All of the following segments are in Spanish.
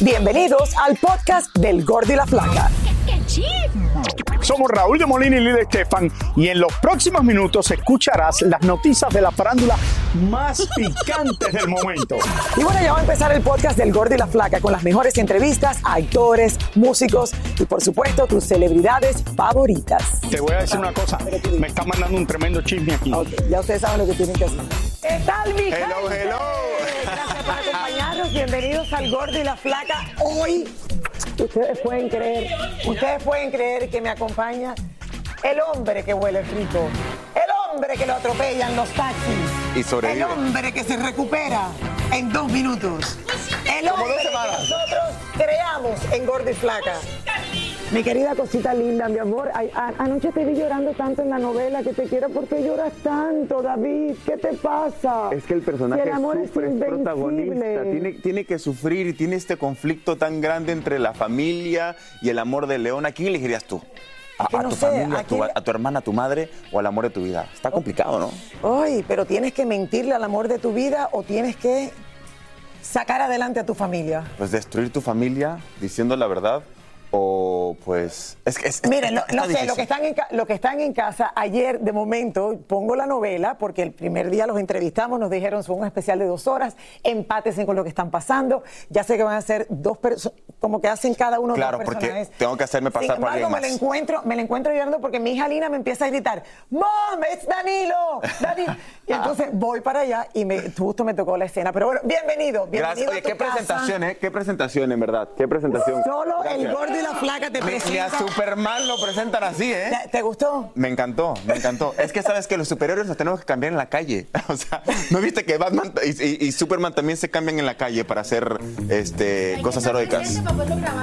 Bienvenidos al podcast del Gordo y la Flaca. Somos Raúl de Molina y Lidia Estefan y en los próximos minutos escucharás las noticias de la farándula más picantes del momento. Y bueno, ya va a empezar el podcast del Gordo y la Flaca con las mejores entrevistas a actores, músicos y por supuesto tus celebridades favoritas. Te voy a decir una cosa, me está mandando un tremendo chisme aquí. Ok, ya ustedes saben lo que tienen que hacer. ¿Qué tal, mi Hello, gente? hello. Gracias por acompañarnos. Bienvenidos al Gordo y la Flaca. Hoy, ustedes pueden creer, ustedes pueden creer que me acompaña el hombre que huele rico, el hombre que lo atropellan los taxis, Y sobrevive. el hombre que se recupera en dos minutos, el hombre que nosotros creamos en Gordo y Flaca. Mi querida cosita linda, mi amor, ay, anoche te vi llorando tanto en la novela que te quiero. ¿Por qué lloras tanto, David? ¿Qué te pasa? Es que el personaje Si el amor es sufre, es invencible. protagonista, tiene, tiene que sufrir y tiene este conflicto tan grande entre la familia y el amor de León. ¿A quién elegirías tú? ¿A, que a no tu sé, familia, ¿a a tu, quién- a tu hermana, a tu madre o al amor de tu vida? Está complicado, ¿no? Ay, pero tienes que mentirle al amor de tu vida o tienes que sacar adelante a tu familia. Pues destruir tu familia diciendo la verdad o pues... Es que es, Miren, no, sé, difícil. lo que, están en, lo que están en casa, ayer de momento pongo la novela porque el primer día los entrevistamos, nos dijeron son un especial de dos horas, empátense con lo que están pasando. Ya sé que van a ser dos personas, como que hacen cada uno Claro, dos porque tengo que hacerme pasar Sin por embargo, alguien me la más. encuentro, me la encuentro llorando porque mi hija Lina me empieza a gritar, ¡Mom, es Danilo! Danilo". Y entonces voy para allá y me, justo me tocó la escena. Pero bueno, bienvenido, bienvenido Gracias. Oye, a tu qué casa. presentación, ¿eh? Qué presentación, en verdad. Qué presentación. Solo el gordo la flaca te ni a. Superman lo presentan así, ¿eh? ¿Te, gustó? Me encantó, me encantó. Es que sabes que los superhéroes los tenemos que cambiar en la calle. O sea, ¿no viste que Batman y, y- y Superman también se cambian en la calle para hacer este, cosas heroicas?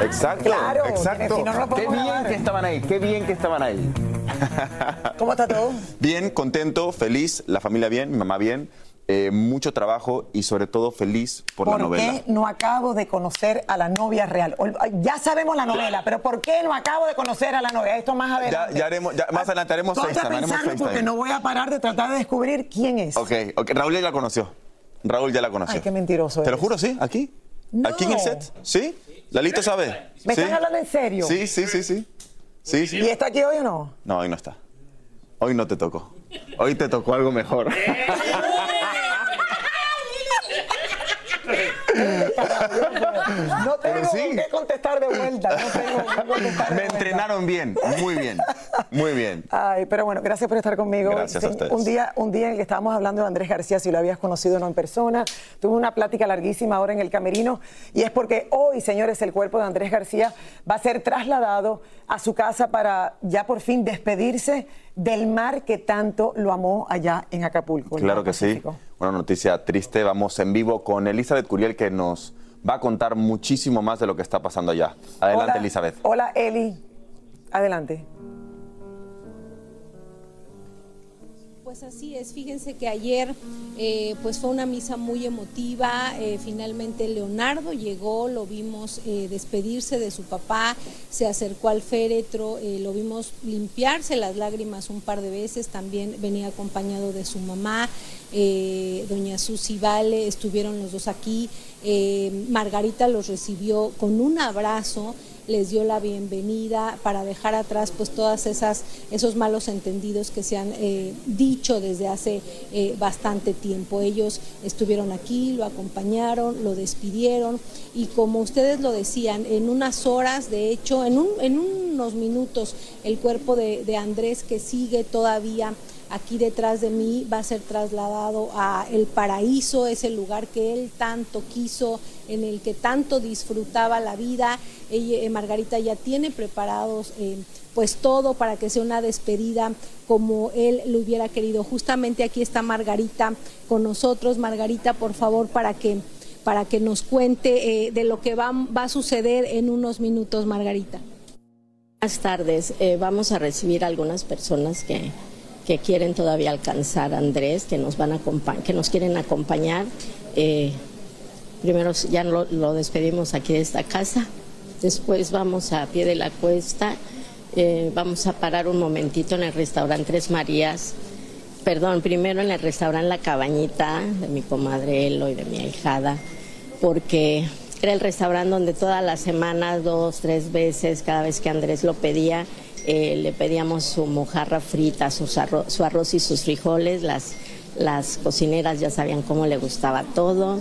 Exacto, Claro, exacto. si no, no qué bien grabar. que estaban ahí, qué bien que estaban ahí. ¿Cómo está todo? Bien, contento, feliz, la familia bien, mi mamá bien, eh, mucho trabajo y sobre todo feliz por, la ¿Por novela. qué no acabo de conocer a la novia real? Ya sabemos la novela, pero ¿por qué no acabo de conocer a la novia? Esto más Ya, adelante. ya haremos, ya- más adelante haremos Ponte a FaceTime, haremos pensarlo porque no voy a parar de tratar de descubrir quién es. Ok, ok, Raúl ya la conoció. Raúl ya la conoció. Ay, qué mentiroso Te lo juro, sí, aquí. No. Aquí en el set. ¿Sí? Lalito sabe. ¿Me ¿Sí? están hablando en serio? Sí, sí, sí, sí. Sí, sí. ¿Y está aquí hoy o no? No, hoy no está. Hoy no te tocó. Hoy te tocó algo mejor. Ja. No tengo sí. qué contestar de vuelta. No tengo qué contestar de Me vuelta. entrenaron bien, muy bien, muy bien. Ay, pero bueno, gracias por estar conmigo. Gracias a ustedes. Un día, un día en el que estábamos hablando de Andrés García, si lo habías conocido o no en persona. Tuve una plática larguísima ahora en el camerino y es porque hoy, señores, el cuerpo de Andrés García va a ser trasladado a su casa para ya por fin despedirse del mar que tanto lo amó allá en Acapulco. Claro que sí. Una noticia triste. Vamos en vivo con Elizabeth Curiel que nos va a contar muchísimo más de lo que está pasando allá. Adelante, Hola, Elizabeth. Hola, Eli. Adelante. Pues así es, fíjense que ayer eh, pues fue una misa muy emotiva, eh, finalmente Leonardo llegó, lo vimos eh, despedirse de su papá, se acercó al féretro, lo vimos limpiarse las lágrimas un par de veces, también venía acompañado de su mamá, doña Susi Vale, estuvieron los dos aquí, Margarita los recibió con un abrazo les dio la bienvenida para dejar atrás pues todas esas esos malos entendidos que se han eh, dicho desde hace eh, bastante tiempo. Ellos estuvieron aquí, lo acompañaron, lo despidieron y como ustedes lo decían, en unas horas, de hecho, en, un, en unos minutos, el cuerpo de, de Andrés que sigue todavía aquí detrás de mí va a ser trasladado a El Paraíso, ese lugar que él tanto quiso, en el que tanto disfrutaba la vida. Eh, Margarita ya tiene preparados eh, pues todo para que sea una despedida como él lo hubiera querido. Justamente aquí está Margarita con nosotros. Margarita, por favor, para que para que nos cuente eh, de lo que va, va, a suceder en unos minutos, Margarita. Buenas tardes. Vamos a recibir algunas personas que que quieren todavía alcanzar a Andrés, que nos, van a que nos quieren acompañar. Eh, primero ya lo, despedimos aquí de esta casa, después vamos a pie de la cuesta, eh, vamos a parar un momentito en el restaurante Tres Marías, perdón, primero en el restaurante La Cabañita de mi comadre Elo y de mi ahijada, porque era el restaurante donde todas las semanas, dos, tres veces, cada vez que Andrés lo pedía, eh, le pedíamos su mojarra frita, su arroz, su arroz y sus frijoles, las, las cocineras ya sabían cómo le gustaba todo.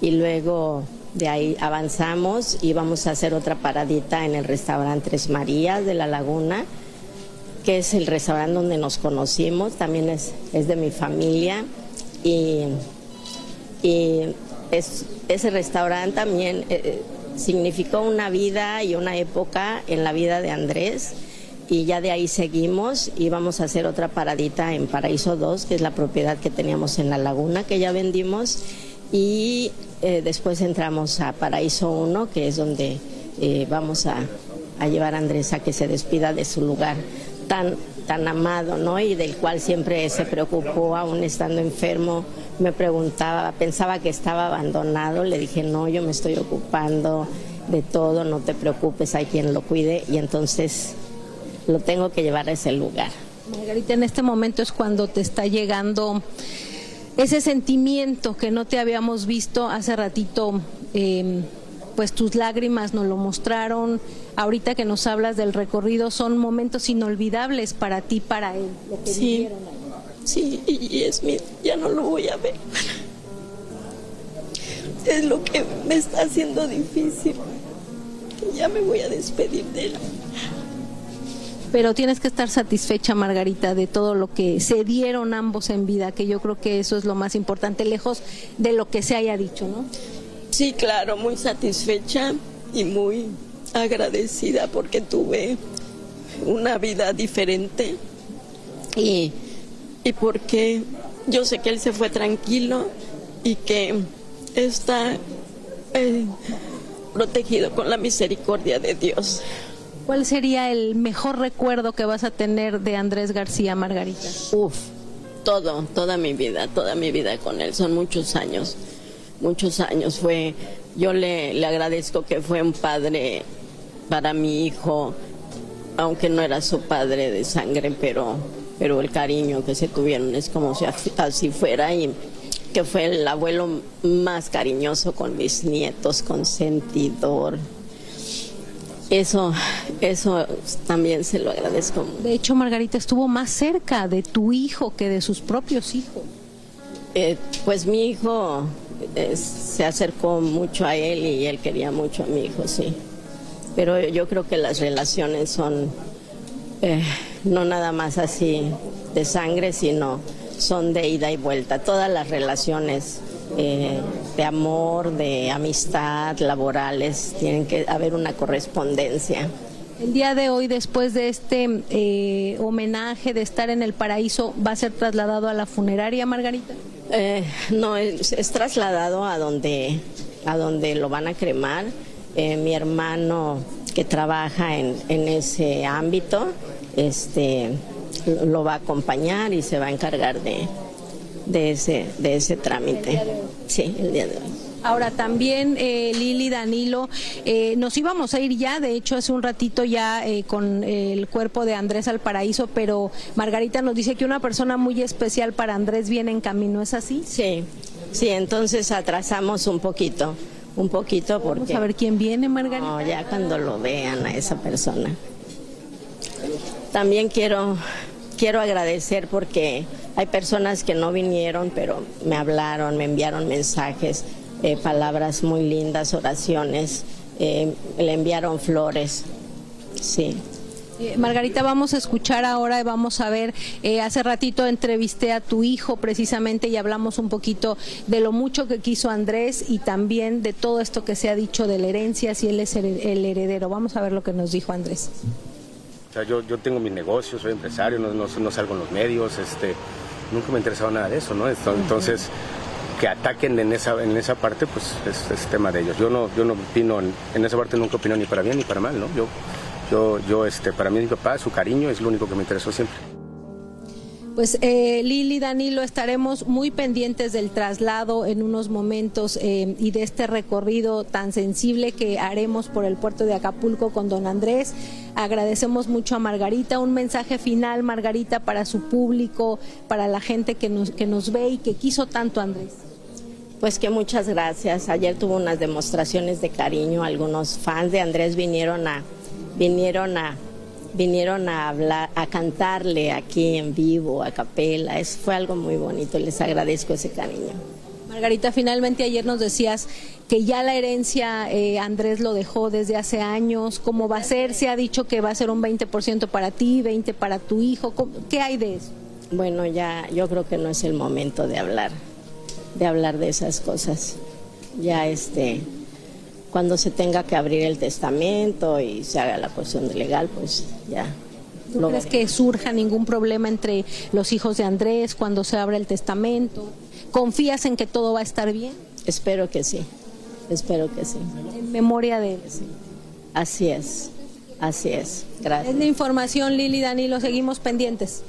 Y luego de ahí avanzamos y vamos a hacer otra paradita en el restaurante Tres Marías de la Laguna, que es el restaurante donde nos conocimos, también es, es de mi familia. Y, y es, ese restaurante también eh, significó una vida y una época en la vida de Andrés y ya de ahí seguimos y vamos a hacer otra paradita en Paraíso 2, que es la propiedad que teníamos en la laguna que ya vendimos y eh, después entramos a Paraíso 1, que es donde eh, vamos a, llevar a Andrés a que se despida de su lugar tan, tan amado, ¿no? Y del cual siempre se preocupó, aún estando enfermo, me preguntaba, pensaba que estaba abandonado, le dije, no, yo me estoy ocupando de todo, no te preocupes, hay quien lo cuide y entonces lo tengo que llevar a ese lugar. Margarita, en este momento es cuando te está llegando ese sentimiento que no te habíamos visto hace ratito. Eh, pues tus lágrimas nos lo mostraron. Ahorita que nos hablas del recorrido, son momentos inolvidables para ti, para él, lo que sí, Sí, y es mi, ya no lo voy a ver. Es lo que me está haciendo difícil. Ya me voy a despedir de él pero tienes que estar satisfecha, Margarita, de todo lo que se dieron ambos en vida, que yo creo que eso es lo más importante, lejos de lo que se haya dicho, ¿no? Sí, claro, muy satisfecha y muy agradecida porque tuve una vida diferente y, y porque yo sé que él se fue tranquilo y que está eh, protegido con la misericordia de Dios. ¿Cuál sería el mejor recuerdo que vas a tener de Andrés García Margarita? Uf, todo, toda mi vida, toda mi vida con él. Son muchos años, muchos años. Fue, yo le, le agradezco que fue un padre para mi hijo, aunque no era su padre de sangre, pero, pero el cariño que se tuvieron es como si así fuera y que fue el abuelo más cariñoso con mis nietos, consentidor, eso, eso también se lo agradezco. De hecho, Margarita estuvo más cerca de tu hijo que de sus propios hijos. Eh, pues mi hijo eh, se acercó mucho a él y él quería mucho a mi hijo, sí. Pero yo creo que las relaciones son eh, no nada más así de sangre, sino son de ida y vuelta. Todas las relaciones eh, de amor, de amistad, laborales, tienen que haber una correspondencia. El día de hoy, después de este eh, homenaje de estar en el paraíso, ¿va a ser trasladado a la funeraria, Margarita? Eh, no, es, es, trasladado a donde, a donde lo van a cremar. mi hermano que trabaja en, en ese ámbito, este, lo va a acompañar y se va a encargar de, de ese, de ese trámite. Sí, el día de hoy. Ahora también, eh, Lili, Danilo, eh, nos íbamos a ir ya, de hecho hace un ratito ya eh, con el cuerpo de Andrés al paraíso, pero Margarita nos dice que una persona muy especial para Andrés viene en camino, ¿es así? Sí, sí, entonces atrasamos un poquito un poquito porque... Vamos a ver quién viene, Margarita. No, ya cuando lo vean a esa persona. También quiero, quiero agradecer porque hay personas que no vinieron, pero me hablaron, me enviaron mensajes, eh, palabras muy lindas, oraciones, eh, le enviaron flores. Sí. Eh, Margarita, vamos a escuchar ahora y vamos a ver, eh, hace ratito entrevisté a tu hijo precisamente y hablamos un poquito de lo mucho que quiso Andrés y también de todo esto que se ha dicho de la herencia, si él es el, el heredero. Vamos a ver lo que nos dijo Andrés. O sea, yo, yo tengo mi negocio, soy empresario, no, no, no salgo en los medios, este, nunca me ha interesado nada de eso, ¿no? Entonces, que ataquen en esa, en esa parte, pues es, es tema de ellos. Yo no, yo no opino, en, en esa parte nunca opino ni para bien ni para mal, ¿no? Yo, yo, yo, este, para mí mi papá, su cariño es lo único que me interesó siempre. Pues eh, Lili, Danilo, estaremos muy pendientes del traslado en unos momentos eh, y de este recorrido tan sensible que haremos por el puerto de Acapulco con don Andrés. Agradecemos mucho a Margarita. Un mensaje final, Margarita, para su público, para la gente que nos, que nos ve y que quiso tanto Andrés. Pues que muchas gracias. Ayer tuvo unas demostraciones de cariño. Algunos fans de Andrés vinieron a, vinieron a, vinieron a hablar, a cantarle aquí en vivo, a capela. Es, fue algo muy bonito. Les agradezco ese cariño. Margarita, finalmente ayer nos decías que ya la herencia eh, Andrés lo dejó desde hace años. ¿Cómo va a ser? Se ha dicho que va a ser un 20% para ti, 20% para tu hijo. ¿Cómo- ¿Qué hay de eso? Bueno, ya yo creo que no es el momento de hablar, de hablar de esas cosas. Ya este, cuando se tenga que abrir el testamento y se haga la cuestión de legal, pues ya. ¿Tú lo crees veré. que surja ningún problema entre los hijos de Andrés cuando se abra el testamento? ¿Confías en que todo va a estar bien? Espero que sí, espero que sí. En memoria de él. Así es, así es. Gracias. Es la información, Lili, Danilo, seguimos pendientes.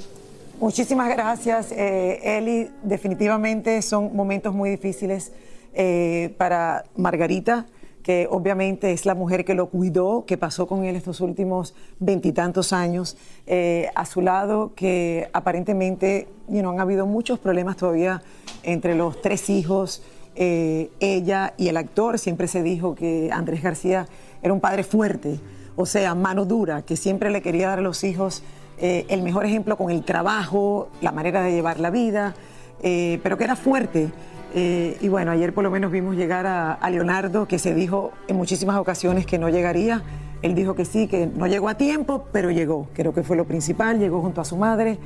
Muchísimas gracias, eh, Eli. Definitivamente son momentos muy difíciles eh, para Margarita, que obviamente es la mujer que lo cuidó, que pasó con él estos últimos veintitantos años eh, a su lado, que aparentemente you han habido muchos problemas todavía entre los tres hijos, eh, ella y el actor. Siempre se dijo que Andrés García era un padre fuerte, o sea, mano dura, que siempre le quería dar a los hijos eh, el mejor ejemplo con el trabajo, la manera de llevar la vida, pero que era fuerte. Eh, y bueno, ayer por lo menos vimos llegar a, Leonardo, que se dijo en muchísimas ocasiones que no llegaría. Él dijo que sí, que no llegó a tiempo, pero llegó. Creo que fue lo principal, llegó junto a su madre.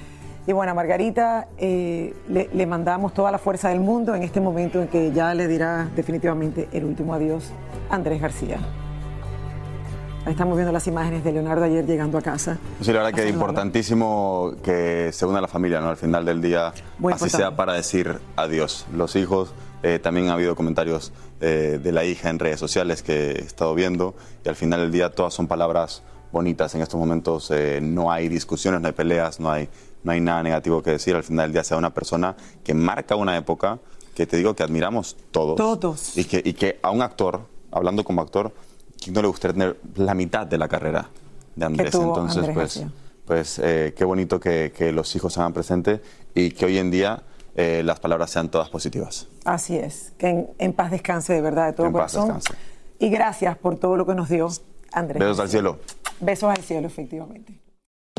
Y bueno, a Margarita eh, le, mandamos toda la fuerza del mundo en este momento en que ya le dirá definitivamente el último adiós Andrés García. Ahí estamos viendo las imágenes de Leonardo ayer llegando a casa. Sí, la verdad que es importantísimo que se una la familia, ¿no? Al final del día, Muy así importante. sea para decir adiós. Los hijos, eh, también ha habido comentarios eh, de la hija en redes sociales que he estado viendo y al final del día todas son palabras bonitas. En estos momentos eh, no hay discusiones, no hay peleas, no hay, no hay nada negativo que decir. Al final del día sea una persona que marca una época que te digo que admiramos todos. Todos. Y que, y que a un actor, hablando como actor, ¿quién no le gustaría tener la mitad de la carrera de Andrés? tuvo Entonces, Andrés pues, García. pues eh, qué bonito que, que los hijos se hagan presente y que hoy en día eh, las palabras sean todas positivas. Así es, que en, en paz descanse de verdad, de todo En paz corazón. descanse. Y gracias por todo lo que nos dio Andrés. Besos al cielo. Besos al cielo, efectivamente.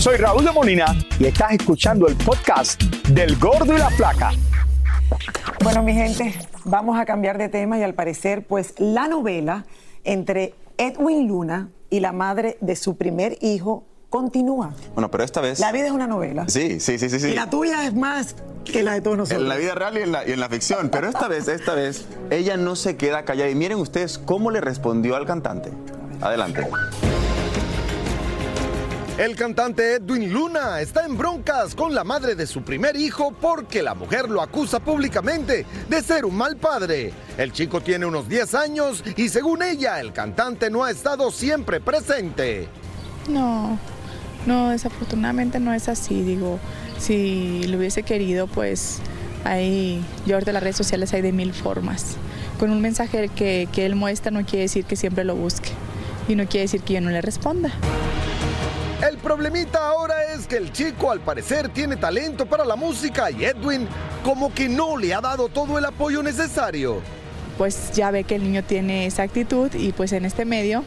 Soy Raúl de Molina y estás escuchando el podcast del Gordo y la Flaca. Bueno, mi gente, vamos a cambiar de tema y al parecer, pues la novela entre Edwin Luna y la madre de su primer hijo continúa. Bueno, pero esta vez... La vida es una novela. Sí, sí, sí, sí. sí. Y la tuya es más que la de todos nosotros. En la vida real y en la, y en la ficción. Pero esta vez, esta vez, ella no se queda callada. Y miren ustedes cómo le respondió al cantante. Adelante. El cantante Edwin Luna está en broncas con la madre de su primer hijo porque la mujer lo acusa públicamente de ser un mal padre. El chico tiene unos 10 años y según ella, el cantante no ha estado siempre presente. No, no, desafortunadamente no es así. Digo, si lo hubiese querido, pues ahí, yo ahorita las redes sociales hay de mil formas. Con un mensaje que, que él muestra no quiere decir que siempre lo busque y no quiere decir que yo no le responda. El problemita ahora es que el chico al parecer tiene talento para la música y Edwin como que no le ha dado todo el apoyo necesario. Pues ya ve que el niño tiene esa actitud y pues en este medio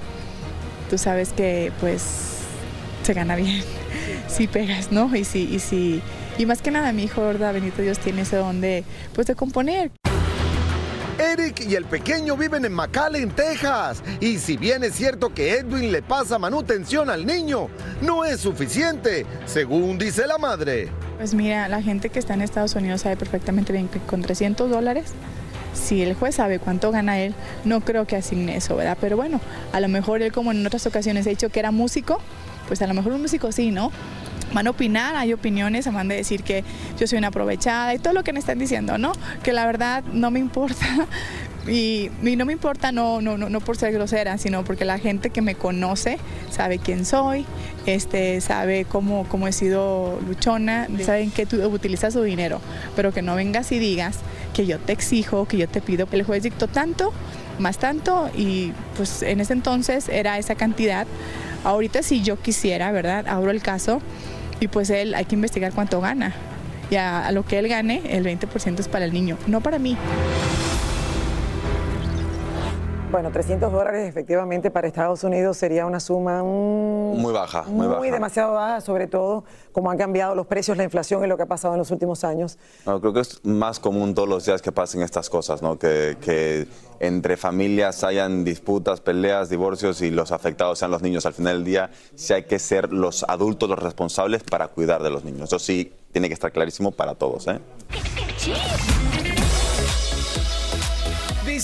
tú sabes que pues se gana bien si pegas, ¿no? Y si, y si, y más que nada mi hijo, ¿verdad? Bendito Dios tiene ese don pues de componer. Eric y el pequeño viven en McAllen, Texas. Y si bien es cierto que Edwin le pasa manutención al niño, no es suficiente, según dice la madre. Pues mira, la gente que está en Estados Unidos sabe perfectamente bien que con 300 dólares, si el juez sabe cuánto gana él, no creo que asigne eso, ¿verdad? Pero bueno, a lo mejor él como en otras ocasiones ha dicho que era músico, pues a lo mejor un músico sí, ¿no? Van a opinar, hay opiniones, van a decir que yo soy una aprovechada y todo lo que me están diciendo, ¿no? Que la verdad no me importa. Y, y, no me importa no, no, no, no por ser grosera, sino porque la gente que me conoce sabe quién soy, este, sabe cómo, cómo he sido luchona, saben que tú utilizas su dinero, pero que no vengas y digas que yo te exijo, que yo te pido. El juez dictó tanto, más tanto, y pues en ese entonces era esa cantidad. Ahorita si yo quisiera, ¿verdad? Abro el caso y pues él hay que investigar cuánto gana. Y a, a lo que él gane, el 20% es para el niño, no para mí. Bueno, 300 dólares efectivamente para Estados Unidos sería una suma mm, muy baja, muy, muy baja. demasiado baja, sobre todo como han cambiado los precios, la inflación y lo que ha pasado en los últimos años. No, creo que es más común todos los días que pasen estas cosas, ¿no? Que, que entre familias hayan disputas, peleas, divorcios y los afectados sean los niños. Al final del día, sí hay que ser los adultos los responsables para cuidar de los niños. Eso sí tiene que estar clarísimo para todos, ¿eh?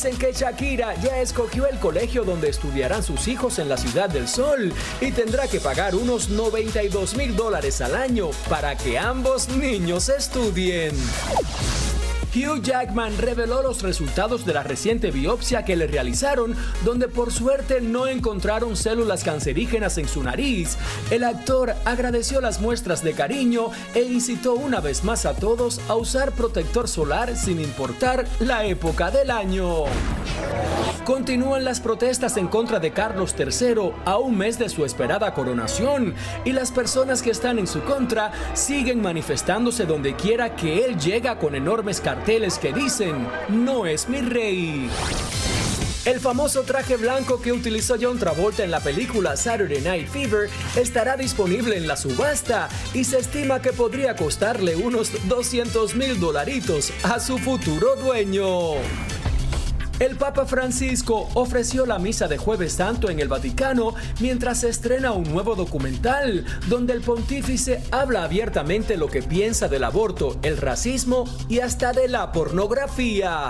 Dicen que Shakira ya escogió el colegio donde estudiarán sus hijos en la Ciudad del Sol y tendrá que pagar unos 92 mil dólares al año para que ambos niños estudien. Hugh Jackman reveló los resultados de la reciente biopsia que le realizaron, donde por suerte no encontraron células cancerígenas en su nariz. El actor agradeció las muestras de cariño e incitó una vez más a todos a usar protector solar sin importar la época del año. Continúan las protestas en contra de Carlos III a un mes de su esperada coronación y las personas que están en su contra siguen manifestándose donde quiera que él llega con enormes carteles que dicen, no es mi rey. El famoso traje blanco que utilizó John Travolta en la película Saturday Night Fever estará disponible en la subasta y se estima que podría costarle unos 200 mil dolaritos a su futuro dueño. El Papa Francisco ofreció la misa de Jueves Santo en el Vaticano mientras se estrena un nuevo documental donde el pontífice habla abiertamente lo que piensa del aborto, el racismo y hasta de la pornografía.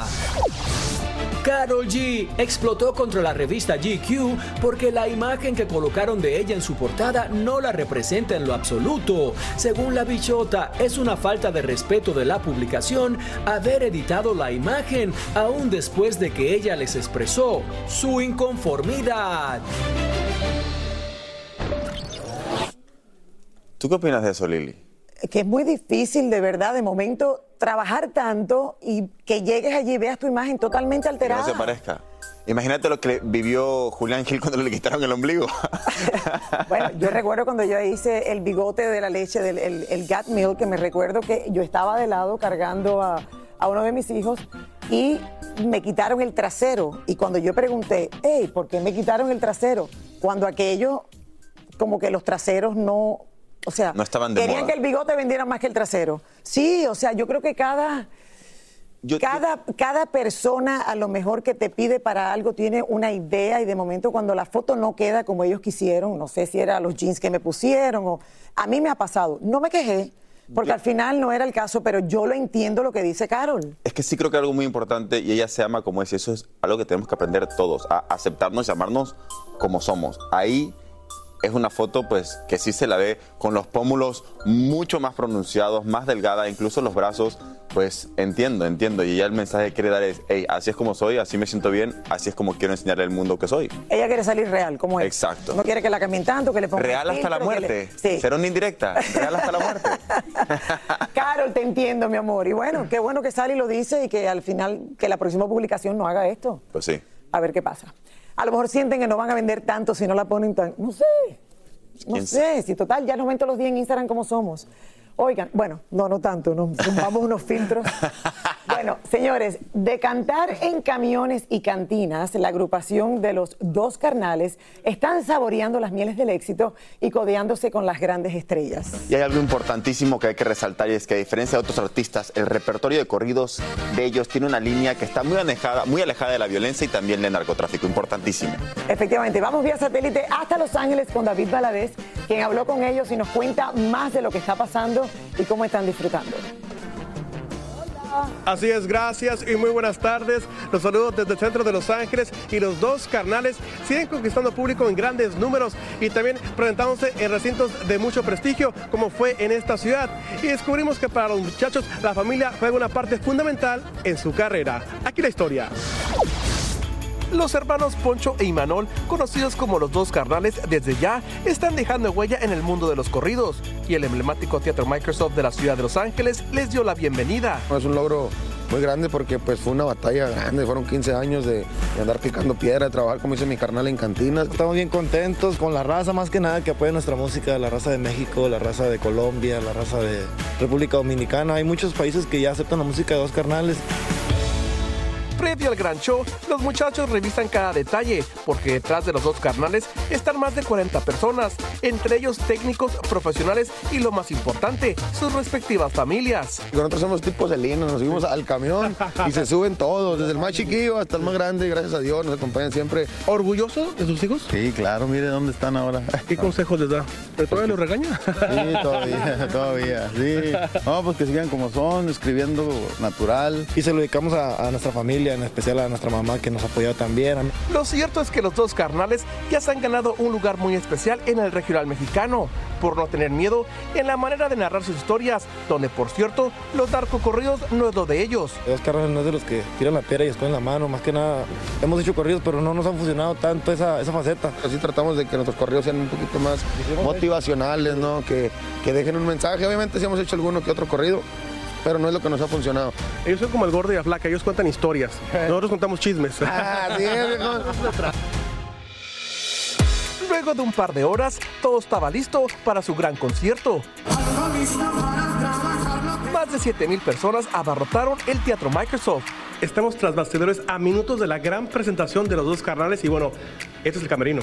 Carol G explotó contra la revista GQ porque la imagen que colocaron de ella en su portada no la representa en lo absoluto. Según la bichota, es una falta de respeto de la publicación haber editado la imagen aún después de que ella les expresó su inconformidad. ¿Tú qué opinas de eso, Lili? Que es muy difícil, de verdad, de momento, trabajar tanto y que llegues allí y veas tu imagen totalmente Que alterada. no se parezca. Imagínate lo que vivió Julián Gil cuando le quitaron el ombligo. Bueno, yo recuerdo cuando yo hice el bigote de la leche, del el, el Gat Milk, que me recuerdo que yo estaba de lado cargando a, a uno de mis hijos y me quitaron el trasero. Y cuando yo pregunté, hey, ¿por qué me quitaron el trasero? Cuando aquello, como que los traseros no, o sea, No estaban de querían moda. que el bigote vendiera más que el trasero. Sí, o sea, yo creo que cada, cada, cada persona a lo mejor que te pide para algo tiene una idea y de momento cuando la foto no queda como ellos quisieron, no sé si era los jeans que me pusieron o a mí me ha pasado, no me quejé. Porque al final no era el caso, pero yo lo entiendo lo que dice Carol. Es que sí creo que algo muy importante y ella se ama como es y eso es algo que tenemos que aprender todos, a aceptarnos y amarnos como somos. Ahí es una foto pues que sí se la ve con los pómulos mucho más pronunciados, más delgada, incluso los brazos, pues entiendo, entiendo. Y ya el mensaje que quiere dar es, hey, así es como soy, así me siento bien, así es como quiero enseñarle al mundo que soy. Ella quiere salir real, como es. Exacto. No quiere que la cambien tanto, que le pongan Real hasta la muerte. le- Sí. Será una indirecta. Real hasta la muerte. Carol, te entiendo, mi amor. Y bueno, qué bueno que sale y lo dice y que al final, que la próxima publicación no haga esto. Pues sí. A ver qué pasa. A lo mejor sienten que no van a vender tanto si no la ponen tan. No sé. No ¿Quién sé. Si total, ya nos ven todos los días en Instagram como somos. Oigan, bueno, no, no tanto, no, vamos unos filtros. Bueno, señores, de cantar en camiones y cantinas, la agrupación de los dos carnales están saboreando las mieles del éxito y codeándose con las grandes estrellas. Y hay algo importantísimo que hay que resaltar y es que a diferencia de otros artistas, el repertorio de corridos de ellos tiene una línea que está muy alejada, muy alejada de la violencia y también del narcotráfico, importantísimo. Efectivamente, vamos vía satélite hasta Los Ángeles con David Valadez, quien habló con ellos y nos cuenta más de lo que está pasando y cómo están disfrutando. Así es, gracias y muy buenas tardes. Los saludos desde el centro de Los Ángeles y los dos carnales siguen conquistando público en grandes números y también presentándose en recintos de mucho prestigio como fue en esta ciudad. Y descubrimos que para los muchachos la familia juega una parte fundamental en su carrera. Aquí la historia. Los hermanos Poncho e Imanol, conocidos como los dos carnales, desde ya están dejando huella en el mundo de los corridos. Y el emblemático Teatro Microsoft de la ciudad de Los Ángeles les dio la bienvenida. Es un logro muy grande porque pues fue una batalla grande, fueron 15 años de, de andar picando piedra, de trabajar como dice mi carnal en cantinas. Estamos bien contentos con la raza, más que nada que apoya nuestra música, la raza de México, la raza de Colombia, la raza de República Dominicana. Hay muchos países que ya aceptan la música de dos carnales. Previo al gran show, los muchachos revisan cada detalle, porque detrás de los dos carnales están más de 40 personas, entre ellos técnicos, profesionales y lo más importante, sus respectivas familias. Nosotros somos tipos de lino, nos subimos al camión y se suben todos, desde el más chiquillo hasta el más grande, gracias a Dios, nos acompañan siempre. ¿Orgulloso de sus hijos? Sí, claro, mire dónde están ahora. ¿Qué consejos les da? ¿Pero todavía los regaña? Sí, todavía, todavía, sí. No, pues que sigan como son, escribiendo natural. Y se lo dedicamos a, a nuestra familia, en especial a nuestra mamá que nos apoyó también. Lo cierto es que los dos carnales ya se han ganado un lugar muy especial en el regional mexicano, por no tener miedo en la manera de narrar sus historias, donde por cierto, los narcocorridos no es lo de ellos. Dos carnales no es de los que tiran la piedra y esconden la mano, más que nada hemos hecho corridos, pero no nos han funcionado tanto esa, esa faceta. Así tratamos de que nuestros corridos sean un poquito más motivacionales, ¿no? Que, que dejen un mensaje. Obviamente sí hemos hecho alguno que otro corrido, pero no es lo que nos ha funcionado. Ellos son como el gordo y la flaca, ellos cuentan historias. Nosotros contamos chismes. Ah, sí. Luego de un par de horas, todo estaba listo para su gran concierto. Más de 7 mil personas abarrotaron el Teatro Microsoft. Estamos tras bastidores a minutos de la gran presentación de los dos carnales y bueno, este es el camerino.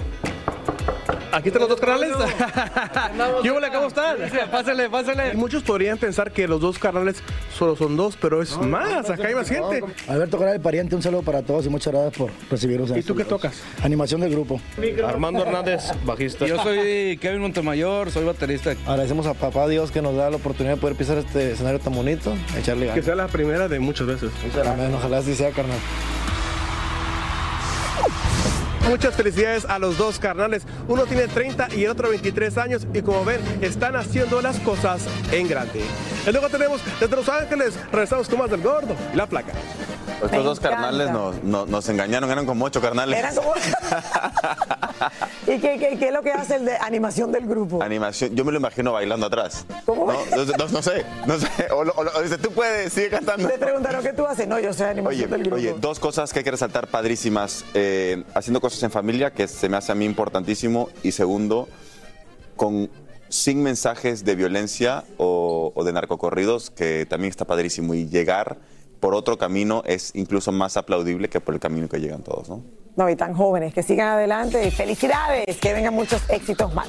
Aquí están los dos carnales. ¿Qué hola, ¿Cómo están? Pásale, pásale. muchos podrían pensar que los dos carnales solo son dos, pero es más, acá hay más gente. Alberto Canal, pariente, un saludo para todos y muchas gracias por recibirnos. ¿Y tú qué tocas? Animación del grupo. Armando Hernández, bajista. Yo soy Kevin Montemayor, soy baterista. Agradecemos a papá Dios que nos da la oportunidad de poder pisar este escenario tan bonito, echarle Que ganas. sea la primera de muchas veces. Amén, ojalá así sea, carnal. Muchas felicidades a los dos carnales. Uno tiene 30 y el otro 23 años y como ven, están haciendo las cosas en grande. Y luego tenemos desde Los Ángeles, regresamos con más del gordo y la placa. Estos dos carnales nos, nos- nos engañaron, eran como ocho carnales. Eran como- ¿Y qué, qué- qué es lo que hace el de animación del grupo? Animación, yo me lo imagino bailando atrás. ¿Cómo? No, no, no- no sé, no sé. O, lo- o lo- o dice, tú puedes, sigue cantando. Le preguntaron qué tú haces. No, yo sé animación Oye, del grupo. oye, dos cosas que hay que resaltar padrísimas. Eh, haciendo cosas en familia, que se me hace a mí importantísimo. Y segundo, con sin mensajes de violencia o, o de narcocorridos, que también está padrísimo. Y llegar por otro camino es incluso más aplaudible que por el camino que llegan todos, ¿no? No, y tan jóvenes, que sigan adelante y felicidades, que vengan muchos éxitos más.